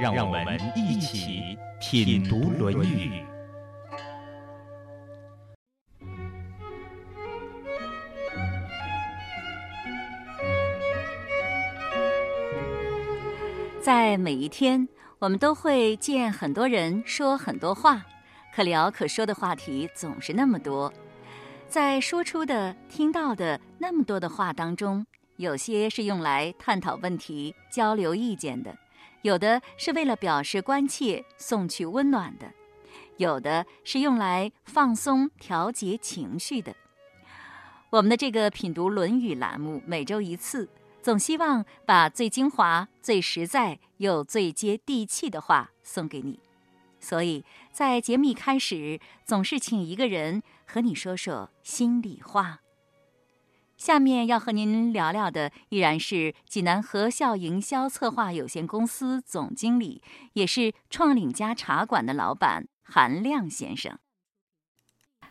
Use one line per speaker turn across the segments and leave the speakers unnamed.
让我们一起品读《论语》。
在每一天，我们都会见很多人，说很多话，可聊可说的话题总是那么多。在说出的、听到的那么多的话当中，有些是用来探讨问题、交流意见的。有的是为了表示关切、送去温暖的，有的是用来放松、调节情绪的。我们的这个品读《论语》栏目，每周一次，总希望把最精华、最实在又最接地气的话送给你。所以在节目一开始，总是请一个人和你说说心里话。下面要和您聊聊的依然是济南和孝营销策划有限公司总经理，也是创领家茶馆的老板韩亮先生。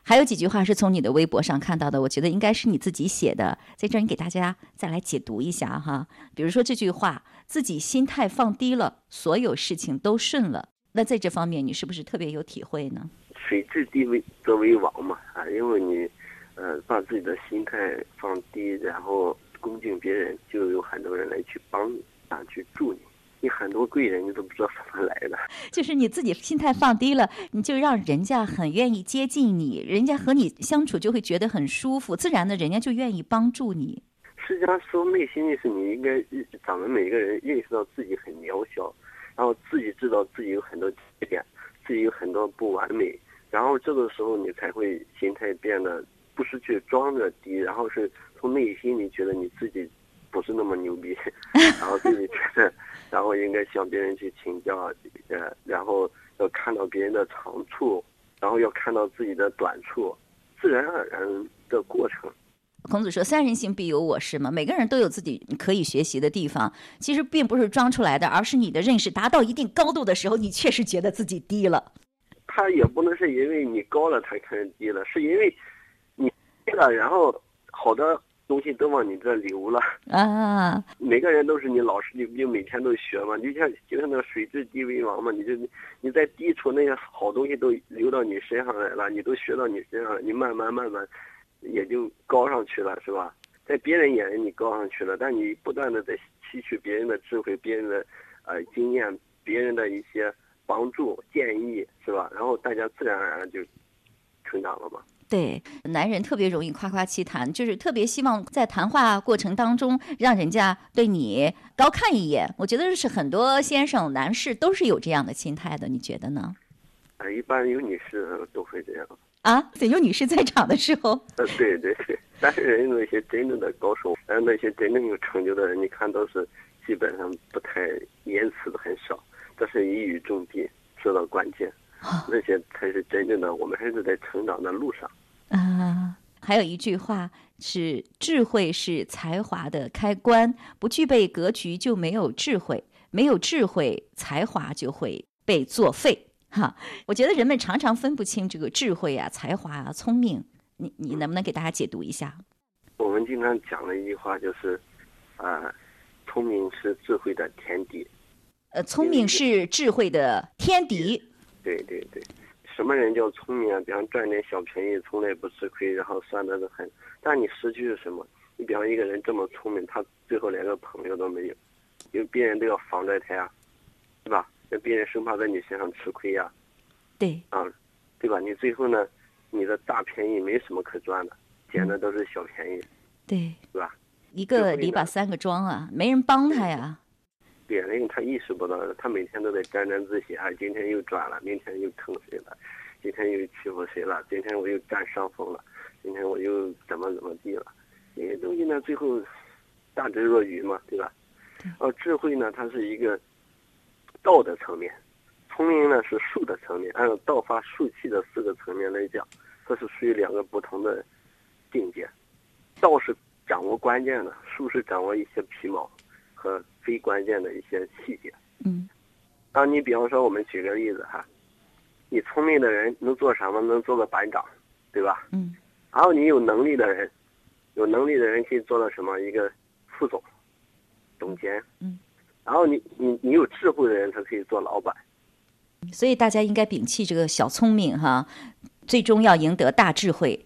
还有几句话是从你的微博上看到的，我觉得应该是你自己写的，在这儿你给大家再来解读一下哈。比如说这句话，自己心态放低了，所有事情都顺了。那在这方面，你是不是特别有体会呢？
水至低为则为王嘛啊，因为你。呃，把自己的心态放低，然后恭敬别人，就有很多人来去帮你啊，去助你。你很多贵人，你都不知道怎么来的。
就是你自己心态放低了，你就让人家很愿意接近你，人家和你相处就会觉得很舒服，自然的，人家就愿意帮助你。
实际上，说内心意思你应该，咱们每个人认识到自己很渺小，然后自己知道自己有很多缺点，自己有很多不完美，然后这个时候你才会心态变得。不是去装着低，然后是从内心里觉得你自己不是那么牛逼，然后自己觉得，然后应该向别人去请教，呃，然后要看到别人的长处，然后要看到自己的短处，自然而然的过程。
孔子说：“三人行，必有我师。”嘛，每个人都有自己可以学习的地方。其实并不是装出来的，而是你的认识达到一定高度的时候，你确实觉得自己低了。
他也不能是因为你高了，他看人低了，是因为。了，然后好的东西都往你这流了啊！每个人都是你老师，你不就每天都学嘛？就像就像那个水至低为王嘛，你就你在低处那些好东西都流到你身上来了，你都学到你身上，你慢慢慢慢也就高上去了，是吧？在别人眼里你高上去了，但你不断的在吸取别人的智慧、别人的呃经验、别人的一些帮助建议，是吧？然后大家自然而然就成长了嘛。
对，男人特别容易夸夸其谈，就是特别希望在谈话过程当中让人家对你高看一眼。我觉得是很多先生、男士都是有这样的心态的，你觉得呢？
啊，一般有女士都会这样。
啊，有女士在场的时候。
呃，对对对，但是人那些真正的高手，呃，那些真正有成就的人，你看都是基本上不太言辞的很少，都是一语中的，说到关键。那些才是真正的，我们还是在成长的路上。
啊，还有一句话是：智慧是才华的开关，不具备格局就没有智慧，没有智慧，才华就会被作废。哈，我觉得人们常常分不清这个智慧啊、才华啊、聪明。你你能不能给大家解读一下？
我们经常讲的一句话就是：啊，聪明是智慧的天敌。
呃，聪明是智慧的天敌。
对对对，什么人叫聪明啊？比方赚点小便宜，从来不吃亏，然后算的都很。但你失去是什么？你比方一个人这么聪明，他最后连个朋友都没有，因为别人都要防着他呀，对吧？那别人生怕在你身上吃亏呀。
对。
啊，对吧？你最后呢，你的大便宜没什么可赚的，捡的都是小便宜。
对。
是吧？
一个篱笆三个桩啊，没人帮他呀。
别人他意识不到，他每天都在沾沾自喜啊！今天又转了，明天又坑谁了？今天又欺负谁了？今天我又占上风了，今天我又怎么怎么地了？这些东西呢，最后大智若愚嘛，对吧？而，智慧呢，它是一个道的层面，聪明呢是术的层面，按照道法术器的四个层面来讲，这是属于两个不同的境界。道是掌握关键的，术是掌握一些皮毛和非关键的一些细节。
嗯，
当你比方说，我们举个例子哈，你聪明的人能做什么？能做个班长，对吧？
嗯。
然后你有能力的人，有能力的人可以做到什么？一个副总、总监。
嗯。
然后你你你有智慧的人，他可以做老板。
所以大家应该摒弃这个小聪明哈，最终要赢得大智慧。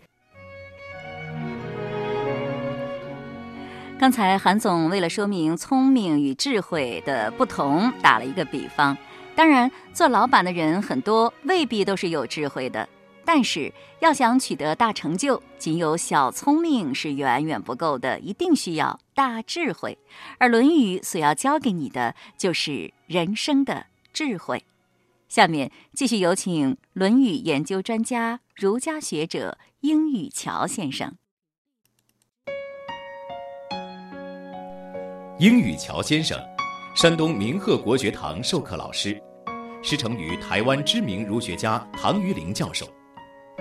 刚才韩总为了说明聪明与智慧的不同，打了一个比方。当然，做老板的人很多未必都是有智慧的，但是要想取得大成就，仅有小聪明是远远不够的，一定需要大智慧。而《论语》所要教给你的，就是人生的智慧。下面继续有请《论语》研究专家、儒家学者英语桥先生。
英语乔先生，山东明鹤国学堂授课老师，师承于台湾知名儒学家唐于龄教授。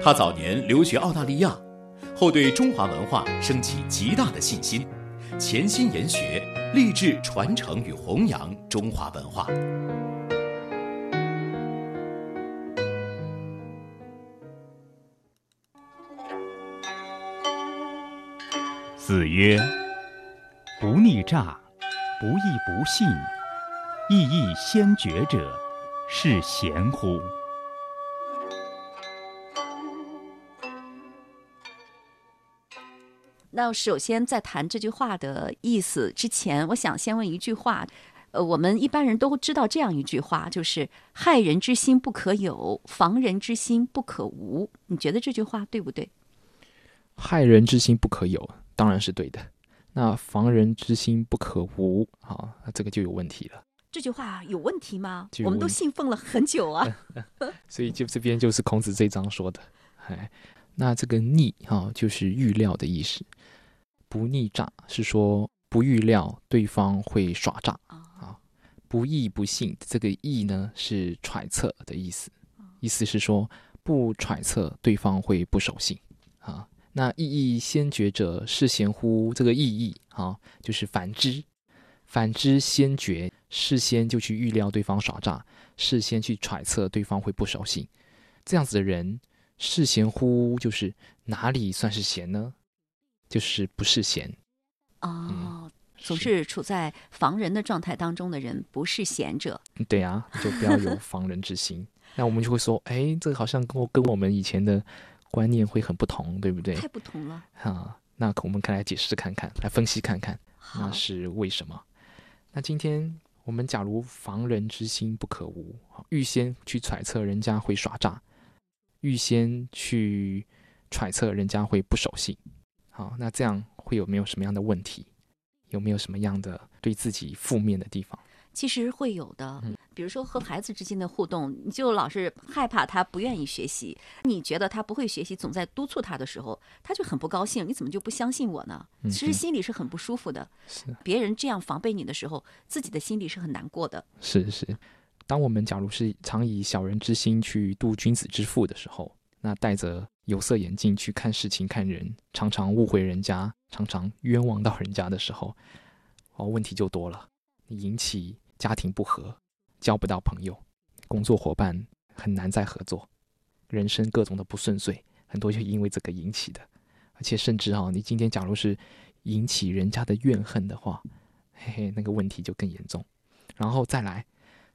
他早年留学澳大利亚，后对中华文化升起极大的信心，潜心研学，立志传承与弘扬中华文化。
子曰：“不逆诈，不义不信，义义先觉者，是贤乎？”
那首先在谈这句话的意思之前，我想先问一句话：呃，我们一般人都知道这样一句话，就是“害人之心不可有，防人之心不可无”。你觉得这句话对不对？
害人之心不可有。当然是对的，那防人之心不可无，啊，那这个就有问题了。
这句话有问题吗？我们都信奉了很久啊。
所以就这边就是孔子这章说的，哎，那这个逆哈就是预料的意思，不逆诈是说不预料对方会耍诈啊，不义不信，这个义呢是揣测的意思，意思是说不揣测对方会不守信啊。那意义先觉者是贤乎？这个意义啊，就是反之，反之先觉，事先就去预料对方耍诈，事先去揣测对方会不守信，这样子的人是贤乎？就是哪里算是贤呢？就是不是贤
哦，总是处在防人的状态当中的人，不是贤者。
对啊，就不要有防人之心。那我们就会说，哎，这个好像跟我跟我们以前的。观念会很不同，对不对？
太不同了。
哈，那我们可以来解释看看，来分析看看，那是为什么？那今天我们假如防人之心不可无，预先去揣测人家会耍诈，预先去揣测人家会不守信，好，那这样会有没有什么样的问题？有没有什么样的对自己负面的地方？
其实会有的。比如说和孩子之间的互动，你就老是害怕他不愿意学习，你觉得他不会学习，总在督促他的时候，他就很不高兴。你怎么就不相信我呢？其实心里是很不舒服的。
是
别人这样防备你的时候，自己的心里是很难过的。
是是，当我们假如是常以小人之心去度君子之腹的时候，那戴着有色眼镜去看事情看人，常常误会人家，常常冤枉到人家的时候，哦，问题就多了，引起家庭不和。交不到朋友，工作伙伴很难再合作，人生各种的不顺遂，很多就因为这个引起的。而且甚至哈，你今天假如是引起人家的怨恨的话，嘿嘿，那个问题就更严重。然后再来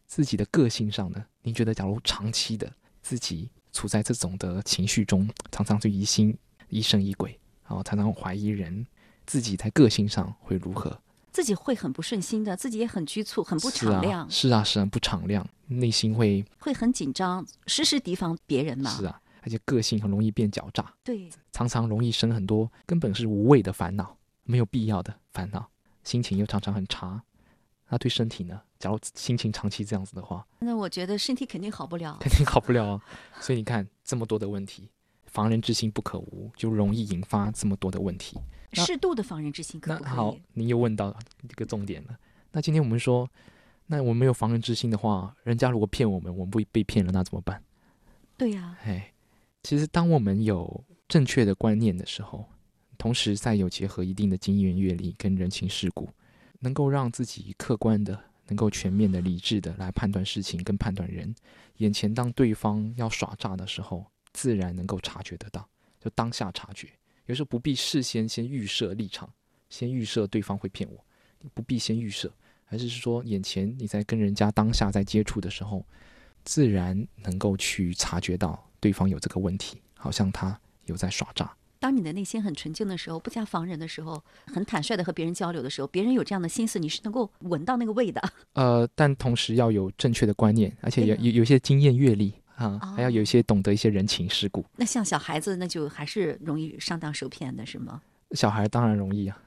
自己的个性上呢，您觉得假如长期的自己处在这种的情绪中，常常就疑心疑神疑鬼，然后常常怀疑人，自己在个性上会如何？
自己会很不顺心的，自己也很局促，很不敞亮。
是啊，是啊，不敞亮，内心会
会很紧张，时时提防别人嘛。
是啊，而且个性很容易变狡诈。
对，
常常容易生很多根本是无谓的烦恼，没有必要的烦恼，心情又常常很差。那对身体呢？假如心情长期这样子的话，
那我觉得身体肯定好不了，
肯定好不了啊。所以你看，这么多的问题，防人之心不可无，就容易引发这么多的问题。
适度的防人之心可不可以？
那好，您又问到这个重点了。那今天我们说，那我们没有防人之心的话，人家如果骗我们，我们不被骗了，那怎么办？
对呀，
哎，其实当我们有正确的观念的时候，同时再有结合一定的经验阅历跟人情世故，能够让自己客观的、能够全面的、理智的来判断事情跟判断人。眼前当对方要耍诈的时候，自然能够察觉得到，就当下察觉。有时候不必事先先预设立场，先预设对方会骗我，不必先预设。还是说，眼前你在跟人家当下在接触的时候，自然能够去察觉到对方有这个问题，好像他有在耍诈。
当你的内心很纯净的时候，不加防人的时候，很坦率的和别人交流的时候，别人有这样的心思，你是能够闻到那个味的。
呃，但同时要有正确的观念，而且有有有些经验阅历啊，还要有一些懂得一些人情世故。
那像小孩子，那就还是容易上当受骗的，是吗？
小孩当然容易啊，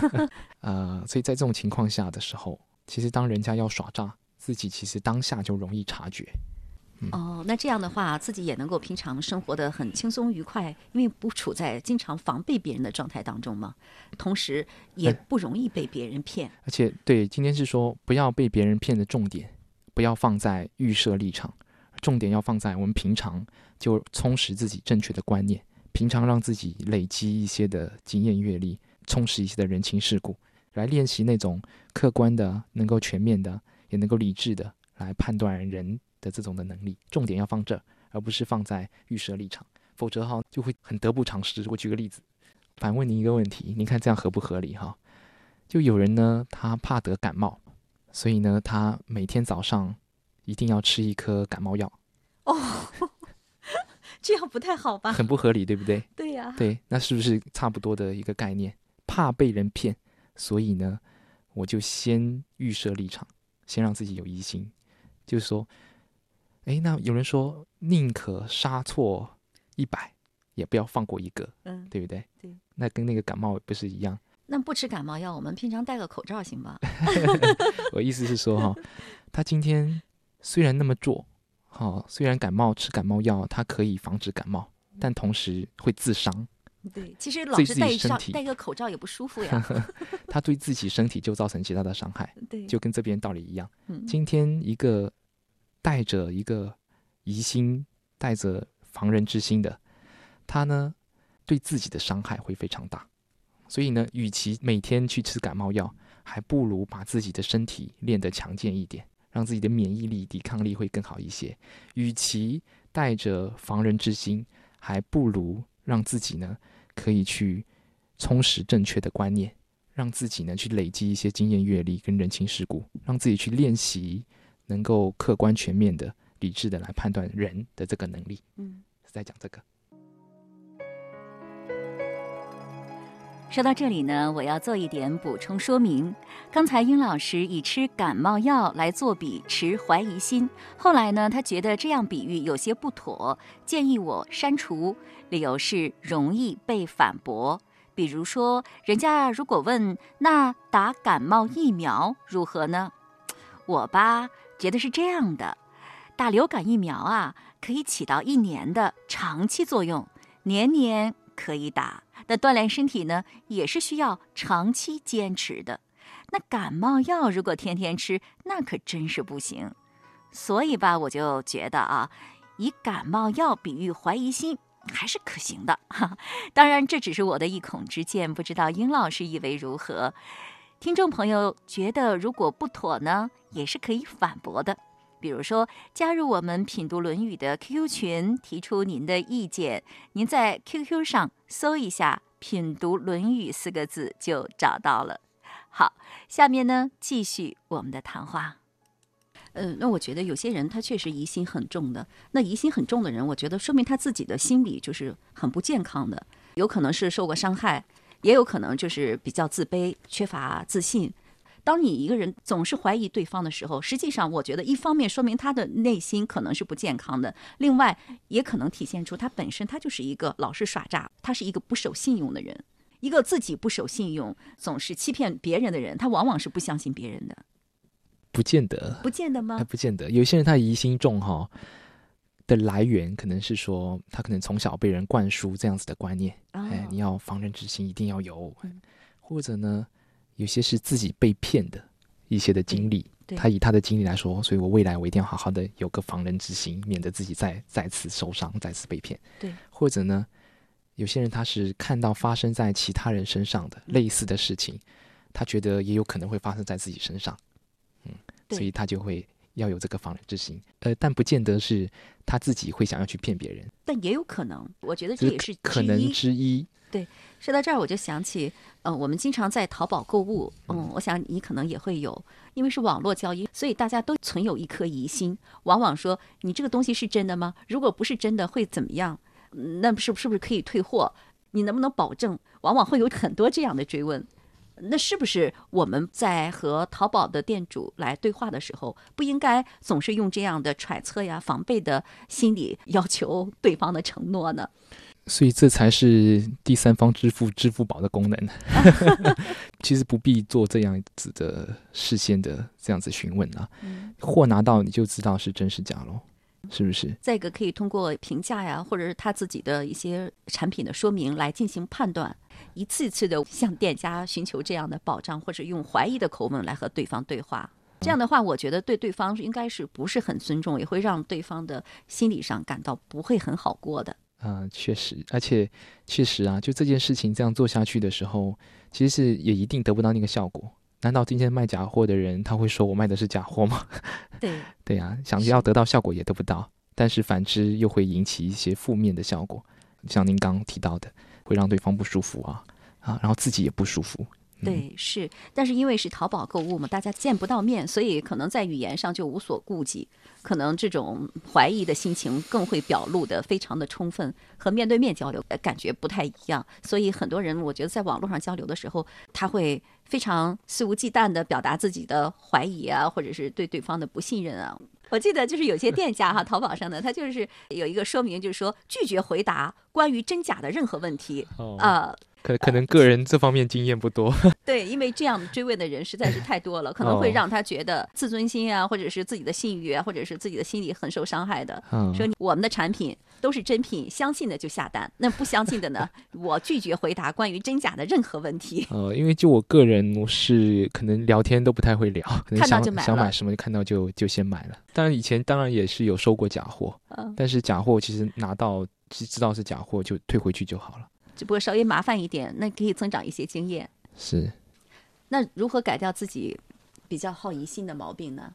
呃，所以在这种情况下的时候，其实当人家要耍诈，自己其实当下就容易察觉。
哦，那这样的话，自己也能够平常生活的很轻松愉快，因为不处在经常防备别人的状态当中嘛，同时也不容易被别人骗。
而且，对，今天是说不要被别人骗的重点，不要放在预设立场，重点要放在我们平常就充实自己正确的观念。平常让自己累积一些的经验阅历，充实一些的人情世故，来练习那种客观的、能够全面的、也能够理智的来判断人的这种的能力。重点要放这，而不是放在预设立场，否则哈就会很得不偿失。我举个例子，反问您一个问题，您看这样合不合理哈？就有人呢，他怕得感冒，所以呢，他每天早上一定要吃一颗感冒药。哦。
这样不太好吧？
很不合理，对不对？
对呀。
对，那是不是差不多的一个概念？怕被人骗，所以呢，我就先预设立场，先让自己有疑心，就是说，哎，那有人说宁可杀错一百，也不要放过一个，嗯，对不对？
对。
那跟那个感冒不是一样？
那不吃感冒药，我们平常戴个口罩行吗？
我意思是说哈，他今天虽然那么做。好，虽然感冒吃感冒药，它可以防止感冒，但同时会自伤。
对，其实老是戴上戴个口罩也不舒服呀。
他对自己身体就造成极大的伤害。
对，
就跟这边道理一样。嗯，今天一个带着一个疑心、带着防人之心的他呢，对自己的伤害会非常大。所以呢，与其每天去吃感冒药，还不如把自己的身体练得强健一点。让自己的免疫力、抵抗力会更好一些。与其带着防人之心，还不如让自己呢可以去充实正确的观念，让自己呢去累积一些经验阅历跟人情世故，让自己去练习能够客观全面的、理智的来判断人的这个能力。嗯，是在讲这个。
说到这里呢，我要做一点补充说明。刚才殷老师以吃感冒药来作比，持怀疑心。后来呢，他觉得这样比喻有些不妥，建议我删除。理由是容易被反驳。比如说，人家如果问那打感冒疫苗如何呢？我吧觉得是这样的：打流感疫苗啊，可以起到一年的长期作用，年年可以打。那锻炼身体呢，也是需要长期坚持的。那感冒药如果天天吃，那可真是不行。所以吧，我就觉得啊，以感冒药比喻怀疑心还是可行的。哈，当然这只是我的一孔之见，不知道殷老师以为如何？听众朋友觉得如果不妥呢，也是可以反驳的。比如说，加入我们品读《论语》的 QQ 群，提出您的意见。您在 QQ 上搜一下“品读《论语》四个字就找到了。好，下面呢，继续我们的谈话。嗯，那我觉得有些人他确实疑心很重的。那疑心很重的人，我觉得说明他自己的心理就是很不健康的，有可能是受过伤害，也有可能就是比较自卑、缺乏自信。当你一个人总是怀疑对方的时候，实际上我觉得一方面说明他的内心可能是不健康的，另外也可能体现出他本身他就是一个老是耍诈，他是一个不守信用的人，一个自己不守信用、总是欺骗别人的人，他往往是不相信别人的。
不见得，
不见得吗？
不见得，有些人他疑心重哈的来源，可能是说他可能从小被人灌输这样子的观念，哎，你要防人之心一定要有，或者呢？有些是自己被骗的一些的经历，他以他的经历来说，所以我未来我一定要好好的有个防人之心，免得自己再再次受伤，再次被骗。
对，
或者呢，有些人他是看到发生在其他人身上的类似的事情，他觉得也有可能会发生在自己身上，嗯，所以他就会要有这个防人之心。呃，但不见得是他自己会想要去骗别人，
但也有可能，我觉得这也是
可能之一。
对，说到这儿我就想起，嗯，我们经常在淘宝购物，嗯，我想你可能也会有，因为是网络交易，所以大家都存有一颗疑心，往往说你这个东西是真的吗？如果不是真的，会怎么样？那是是不是可以退货？你能不能保证？往往会有很多这样的追问。那是不是我们在和淘宝的店主来对话的时候，不应该总是用这样的揣测呀、防备的心理要求对方的承诺呢？
所以这才是第三方支付支付宝的功能。其实不必做这样子的事先的这样子询问啊，货拿到你就知道是真是假喽，是不是？
再一个可以通过评价呀，或者是他自己的一些产品的说明来进行判断，一次次的向店家寻求这样的保障，或者用怀疑的口吻来和对方对话。这样的话，我觉得对对方应该是不是很尊重，也会让对方的心理上感到不会很好过的。
嗯，确实，而且确实啊，就这件事情这样做下去的时候，其实是也一定得不到那个效果。难道今天卖假货的人他会说我卖的是假货吗？
对，
对呀，想要得到效果也得不到，但是反之又会引起一些负面的效果，像您刚提到的，会让对方不舒服啊啊，然后自己也不舒服。
对，是，但是因为是淘宝购物嘛，大家见不到面，所以可能在语言上就无所顾忌，可能这种怀疑的心情更会表露的非常的充分，和面对面交流感觉不太一样。所以很多人，我觉得在网络上交流的时候，他会非常肆无忌惮的表达自己的怀疑啊，或者是对对方的不信任啊。我记得就是有些店家哈，淘宝上的他就是有一个说明，就是说拒绝回答关于真假的任何问题啊。
可可能个人这方面经验不多，
对，因为这样追问的人实在是太多了，可能会让他觉得自尊心啊，或者是自己的信誉啊，或者是自己的心理很受伤害的。说我们的产品都是真品，相信的就下单，那不相信的呢，我拒绝回答关于真假的任何问题。
呃，因为就我个人，我是可能聊天都不太会聊，
看到
想买什么就看到就就先买了。当然以前当然也是有收过假货，但是假货其实拿到知道是假货就退回去就好了。
只不过稍微麻烦一点，那可以增长一些经验。
是，
那如何改掉自己比较好疑心的毛病呢？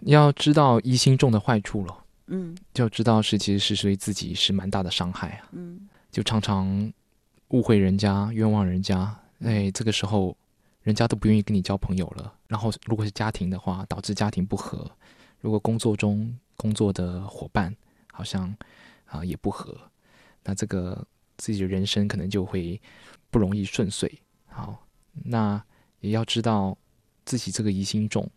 要知道疑心重的坏处了。
嗯，
就知道是其实是对自己是蛮大的伤害啊。
嗯，
就常常误会人家、冤枉人家，哎，这个时候人家都不愿意跟你交朋友了。然后如果是家庭的话，导致家庭不和；如果工作中工作的伙伴好像啊也不和，那这个。自己的人生可能就会不容易顺遂。好，那也要知道自己这个疑心重，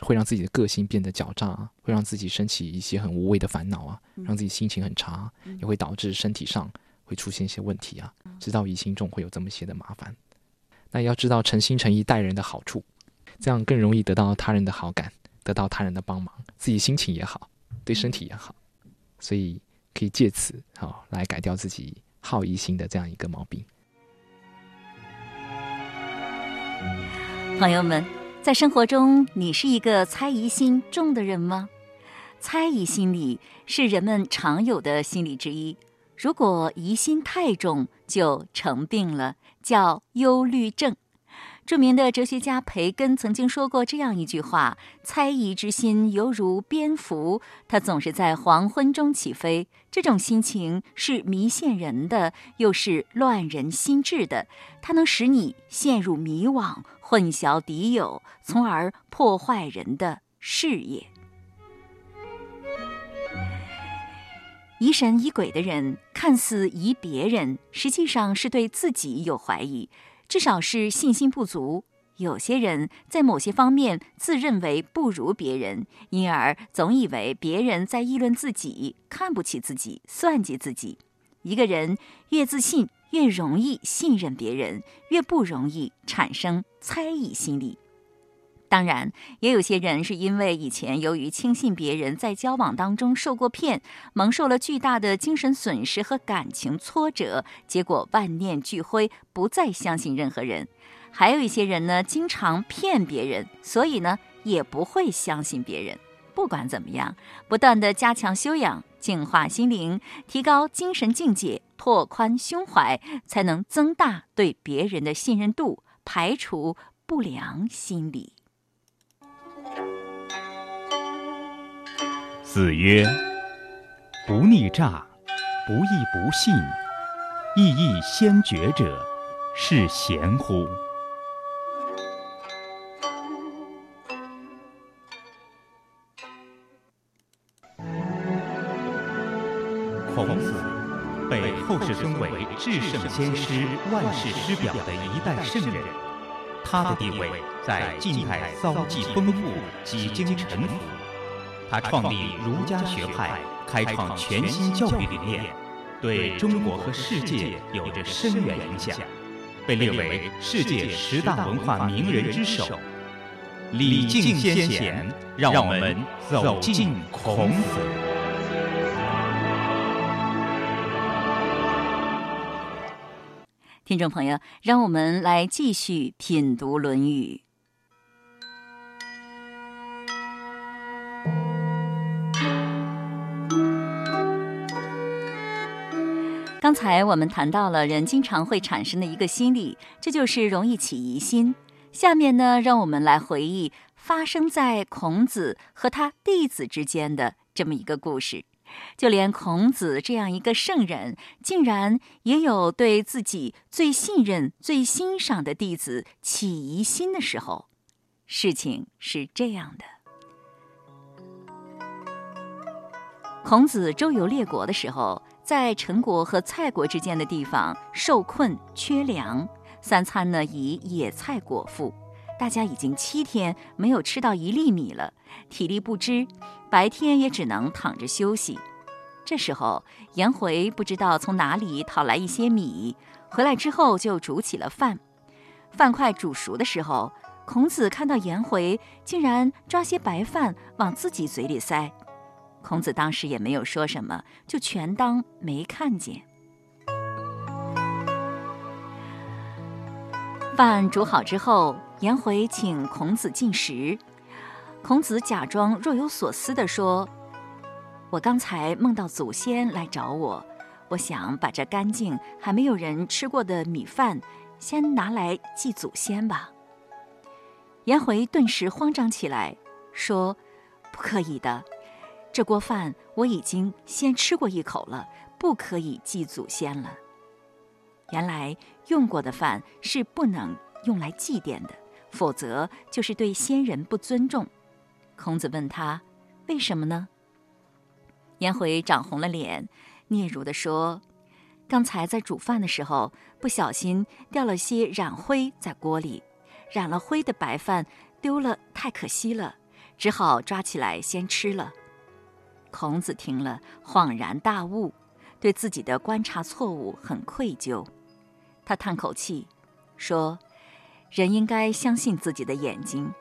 会让自己的个性变得狡诈，会让自己升起一些很无谓的烦恼啊，让自己心情很差，也会导致身体上会出现一些问题啊。知道疑心重会有这么些的麻烦，那也要知道诚心诚意待人的好处，这样更容易得到他人的好感，得到他人的帮忙，自己心情也好，对身体也好，所以可以借此好来改掉自己。好疑心的这样一个毛病。
朋友们，在生活中，你是一个猜疑心重的人吗？猜疑心理是人们常有的心理之一。如果疑心太重，就成病了，叫忧虑症。著名的哲学家培根曾经说过这样一句话：“猜疑之心犹如蝙蝠，它总是在黄昏中起飞。这种心情是迷陷人的，又是乱人心智的。它能使你陷入迷惘，混淆敌友，从而破坏人的事业。疑神疑鬼的人，看似疑别人，实际上是对自己有怀疑。”至少是信心不足。有些人在某些方面自认为不如别人，因而总以为别人在议论自己，看不起自己，算计自己。一个人越自信，越容易信任别人，越不容易产生猜疑心理。当然，也有些人是因为以前由于轻信别人，在交往当中受过骗，蒙受了巨大的精神损失和感情挫折，结果万念俱灰，不再相信任何人。还有一些人呢，经常骗别人，所以呢，也不会相信别人。不管怎么样，不断的加强修养，净化心灵，提高精神境界，拓宽胸怀，才能增大对别人的信任度，排除不良心理。
子曰：“不逆诈，不义不信，义义先觉者，是贤乎？”孔子被后世尊为至圣先师、万世师表的一代圣人，他的地位在近代遭际丰富，几经沉浮。他创立儒家学派，开创全新教育理念，对中国和世界有着深远影响，被列为世界十大文化名人之首。礼敬先贤，让我们走进孔子。
听众朋友，让我们来继续品读《论语》。刚才我们谈到了人经常会产生的一个心理，这就是容易起疑心。下面呢，让我们来回忆发生在孔子和他弟子之间的这么一个故事。就连孔子这样一个圣人，竟然也有对自己最信任、最欣赏的弟子起疑心的时候。事情是这样的：孔子周游列国的时候，在陈国和蔡国之间的地方受困缺粮，三餐呢以野菜果腹，大家已经七天没有吃到一粒米了，体力不支。白天也只能躺着休息。这时候，颜回不知道从哪里讨来一些米，回来之后就煮起了饭。饭快煮熟的时候，孔子看到颜回竟然抓些白饭往自己嘴里塞，孔子当时也没有说什么，就全当没看见。饭煮好之后，颜回请孔子进食。孔子假装若有所思地说：“我刚才梦到祖先来找我，我想把这干净还没有人吃过的米饭，先拿来祭祖先吧。”颜回顿时慌张起来，说：“不可以的，这锅饭我已经先吃过一口了，不可以祭祖先了。原来用过的饭是不能用来祭奠的，否则就是对先人不尊重。”孔子问他：“为什么呢？”颜回涨红了脸，嗫嚅地说：“刚才在煮饭的时候，不小心掉了些染灰在锅里，染了灰的白饭丢了，太可惜了，只好抓起来先吃了。”孔子听了，恍然大悟，对自己的观察错误很愧疚。他叹口气，说：“人应该相信自己的眼睛。”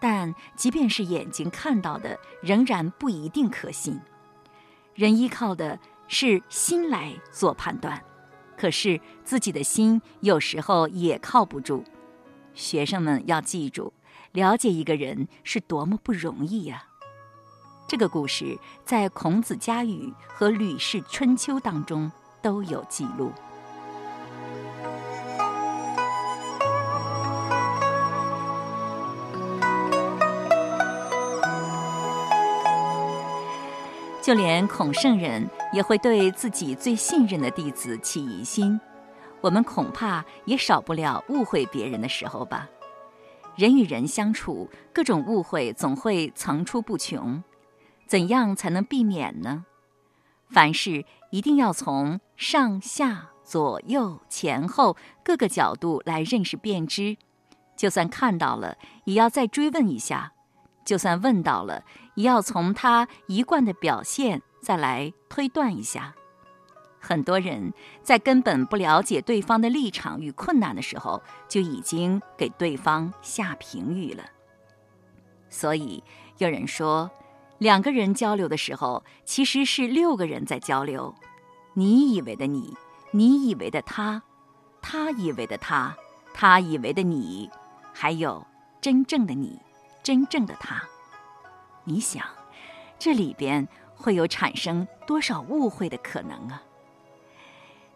但即便是眼睛看到的，仍然不一定可信。人依靠的是心来做判断，可是自己的心有时候也靠不住。学生们要记住，了解一个人是多么不容易呀！这个故事在《孔子家语》和《吕氏春秋》当中都有记录。就连孔圣人也会对自己最信任的弟子起疑心，我们恐怕也少不了误会别人的时候吧。人与人相处，各种误会总会层出不穷，怎样才能避免呢？凡事一定要从上下左右前后各个角度来认识辨知，就算看到了，也要再追问一下。就算问到了，也要从他一贯的表现再来推断一下。很多人在根本不了解对方的立场与困难的时候，就已经给对方下评语了。所以有人说，两个人交流的时候，其实是六个人在交流。你以为的你，你以为的他，他以为的他，他以为的你，还有真正的你。真正的他。你想，这里边会有产生多少误会的可能啊？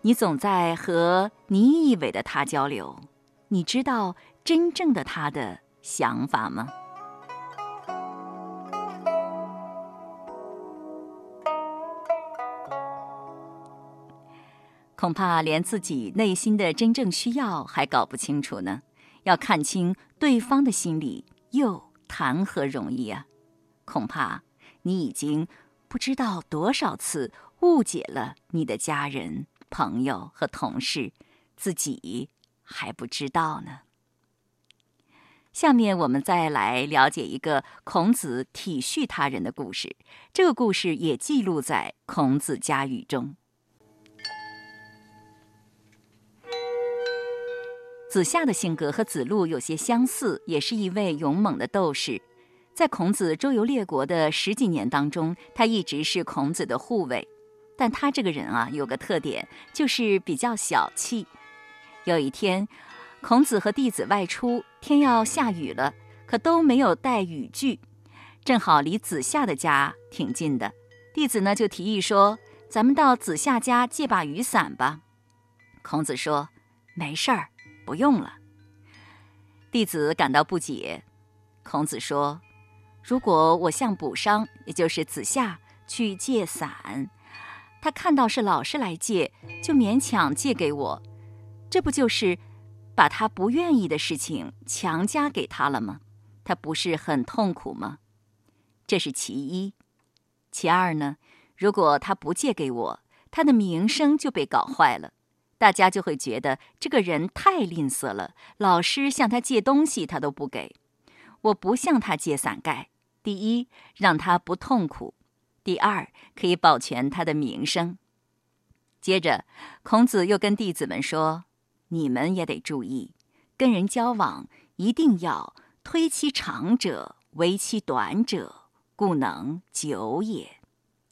你总在和你以为的他交流，你知道真正的他的想法吗？恐怕连自己内心的真正需要还搞不清楚呢。要看清对方的心理，又谈何容易啊！恐怕你已经不知道多少次误解了你的家人、朋友和同事，自己还不知道呢。下面我们再来了解一个孔子体恤他人的故事，这个故事也记录在《孔子家语》中。子夏的性格和子路有些相似，也是一位勇猛的斗士。在孔子周游列国的十几年当中，他一直是孔子的护卫。但他这个人啊，有个特点，就是比较小气。有一天，孔子和弟子外出，天要下雨了，可都没有带雨具。正好离子夏的家挺近的，弟子呢就提议说：“咱们到子夏家借把雨伞吧。”孔子说：“没事儿。”不用了。弟子感到不解。孔子说：“如果我向卜商，也就是子夏去借伞，他看到是老师来借，就勉强借给我，这不就是把他不愿意的事情强加给他了吗？他不是很痛苦吗？这是其一。其二呢？如果他不借给我，他的名声就被搞坏了。”大家就会觉得这个人太吝啬了。老师向他借东西，他都不给。我不向他借伞盖，第一让他不痛苦，第二可以保全他的名声。接着，孔子又跟弟子们说：“你们也得注意，跟人交往一定要推其长者，为其短者，故能久也。”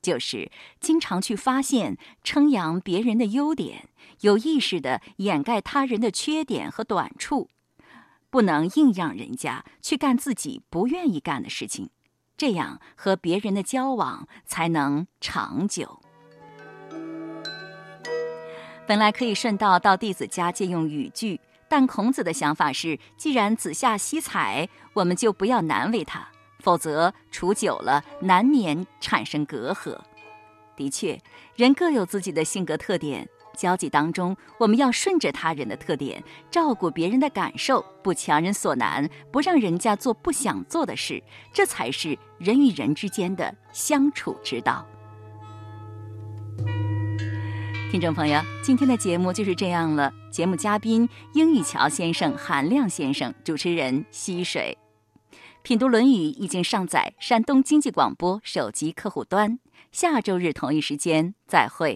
就是经常去发现、称扬别人的优点，有意识的掩盖他人的缺点和短处，不能硬让人家去干自己不愿意干的事情，这样和别人的交往才能长久。本来可以顺道到弟子家借用语句，但孔子的想法是：既然子夏惜才，我们就不要难为他。否则，处久了难免产生隔阂。的确，人各有自己的性格特点，交际当中，我们要顺着他人的特点，照顾别人的感受，不强人所难，不让人家做不想做的事，这才是人与人之间的相处之道。听众朋友，今天的节目就是这样了。节目嘉宾：英语桥先生、韩亮先生，主持人：溪水。品读《论语》已经上载山东经济广播手机客户端，下周日同一时间再会。